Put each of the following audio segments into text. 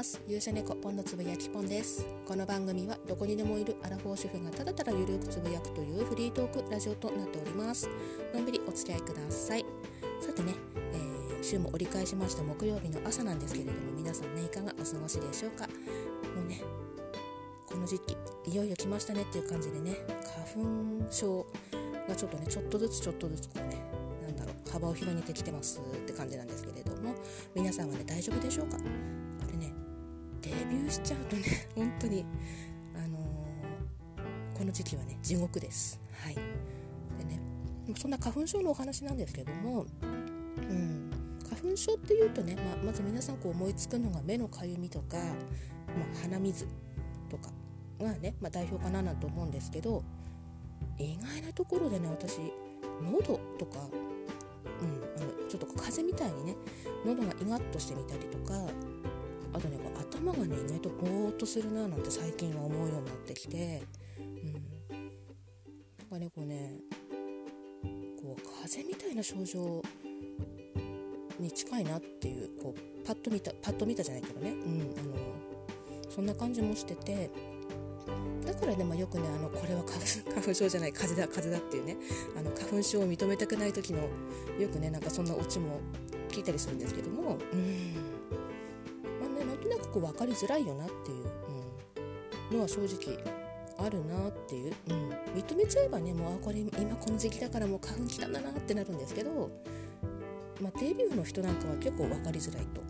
ます。勇者猫ポンのつぶやきポンです。この番組はどこにでもいるアラフォー主婦がただただゆるくつぶやくというフリートークラジオとなっております。のんびりお付き合いください。さてね、えー、週も折り返しました木曜日の朝なんですけれども皆さんねいかがお過ごしでしょうか。もうねこの時期いよいよ来ましたねっていう感じでね花粉症がちょっとねちょっとずつちょっとずつこうねなんだろう幅を広げてきてますって感じなんですけれども皆さんはね大丈夫でしょうか？デビューしちゃうとね 本当にあのー、この時期はね地獄です。はい。でねそんな花粉症のお話なんですけどもうん。花粉症っていうとね、まあ、まず皆さんこう思いつくのが目のかゆみとか、まあ、鼻水とかがね、まあ、代表かななんて思うんですけど意外なところでね私喉とか、うん、あのちょっと風邪みたいにね喉がイガッとしてみたりとかあとねこう頭がね意外とぼーっとするななんて最近は思うようになってきて、うん、なんかねこうねこう風邪みたいな症状に近いなっていうこうパッと見たパッと見たじゃないけどね、うん、あのそんな感じもしててだからね、まあ、よくねあのこれは 花粉症じゃない風邪だ風邪だっていうねあの花粉症を認めたくない時のよくねなんかそんなオチも聞いたりするんですけどもうん。ねなんとなくこう分かりづらいよなっていう、うん、のは正直あるなっていう、うん、認めちゃえばねもうあこれ今この時期だからもう花粉来たんだなってなるんですけど、まあ、デビューの人なんかは結構分かりづらいと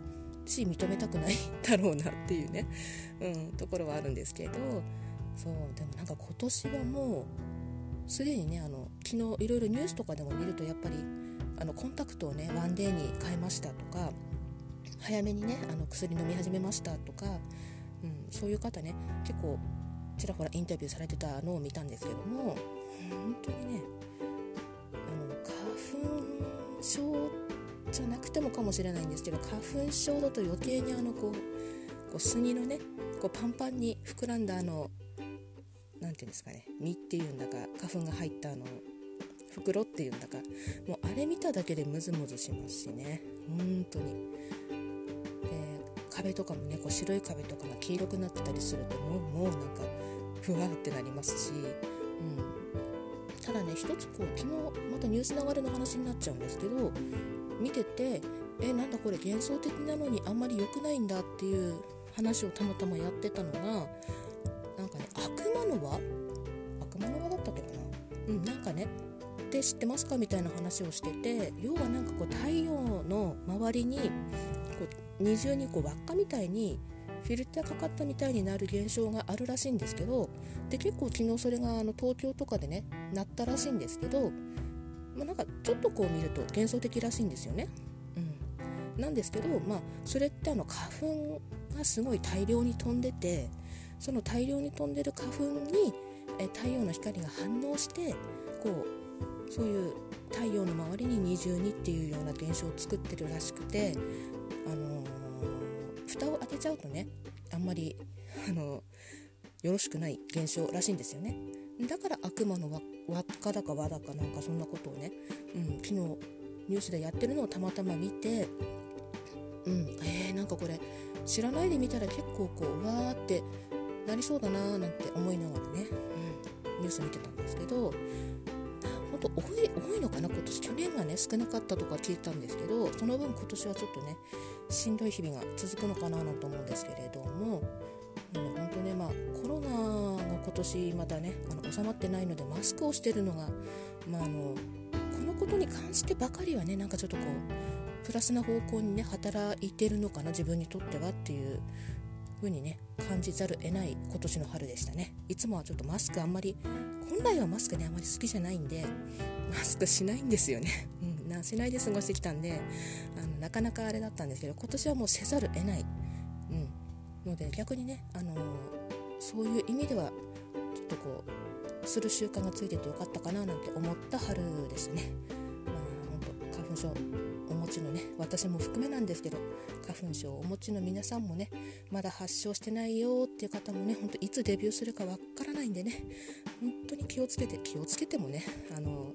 し認めたくないだろうなっていうね、うん、ところはあるんですけどそうでもなんか今年はもうすでにねあの昨日いろいろニュースとかでも見るとやっぱりあのコンタクトをねワンデーに変えましたとか早めにねあの薬飲み始めましたとか、うん、そういう方ね結構ちらほらインタビューされてたのを見たんですけども本当にねあの花粉症じゃなくてもかもしれないんですけど花粉症だと余計にあのこうこう杉のねこうパンパンに膨らんだあの何て言うんですかね実っていうんだか花粉が入ったあの袋っていうんだかもうあれ見ただけでムズムズしますしね本当に、壁とかもねこう白い壁とかが黄色くなってたりするともうもうなんかふわってなりますし、うん、ただね一つこう昨日またニュース流れの話になっちゃうんですけど見ててえなんだこれ幻想的なのにあんまり良くないんだっていう話をたまたまやってたのがなんかね悪魔の輪？悪魔の輪だったっけかな？うんなんかねで知ってますか？みたいな話をしてて要はなんかこう太陽の周りにこう二重にこう輪っかみたいにフィルターかかったみたいになる現象があるらしいんですけどで結構昨日それがあの東京とかでねなったらしいんですけどまあ、なんかちょっとこう見ると幻想的らしいんですよね。うん、なんですけど、まあ、それってあの花粉がすごい大量に飛んでてその大量に飛んでる花粉にえ太陽の光が反応してこうそういう太陽の周りに二重にっていうような現象を作ってるらしくて、あのー、蓋を開けちゃうとねあんまり、あのー、よろしくない現象らしいんですよね。だから悪魔の輪っかだか輪だかなんかそんなことをね、うん、昨日ニュースでやってるのをたまたま見て、うん、えー、なんかこれ知らないで見たら結構こううわーってなりそうだなーなんて思いながらね、うん、ニュース見てたんですけど多い多いのかな？今年去年がね少なかったとか聞いたんですけどその分今年はちょっとねしんどい日々が続くのかななんて思うんですけれども、本当ねまあコロナが今年まだねあの収まってないのでマスクをしてるのが、まあ、あのこのことに関してばかりはねなんかちょっとこうプラスな方向にね働いてるのかな自分にとってはっていう風にね感じざるを得ない今年の春でしたね。いつもはちょっとマスクあんまり本来はマスクねあまり好きじゃないんでマスクしないんですよね、うん、なしないで過ごしてきたんであのなかなかあれだったんですけど今年はもうせざる得ない、うん、ので逆にね、あのー、そういう意味ではちょっとこうする習慣がついててよかったかななんて思った春ですね。まあ本当花粉症お持ちのね私も含めなんですけど花粉症をお持ちの皆さんもねまだ発症してないよっていう方もねほんといつデビューするかわからないんでね本当に気をつけて気をつけてもねあの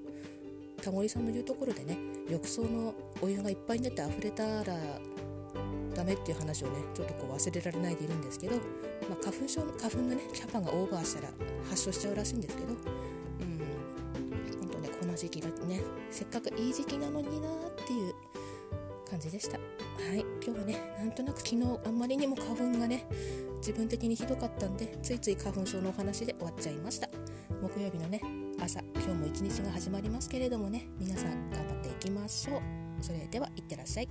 タモリさんの言うところでね浴槽のお湯がいっぱいになって溢れたらダメっていう話をねちょっとこう忘れられないでいるんですけど、まあ、花粉症花粉のねキャパがオーバーしたら発症しちゃうらしいんですけどうん本当ねこの時期だねせっかくいい時期なのになっていう感じでした。はい今日はねなんとなく昨日あんまりにも花粉がね自分的にひどかったんでついつい花粉症のお話で終わっちゃいました。木曜日のね朝今日も一日が始まりますけれどもね皆さん頑張っていきましょう。それではいってらっしゃい。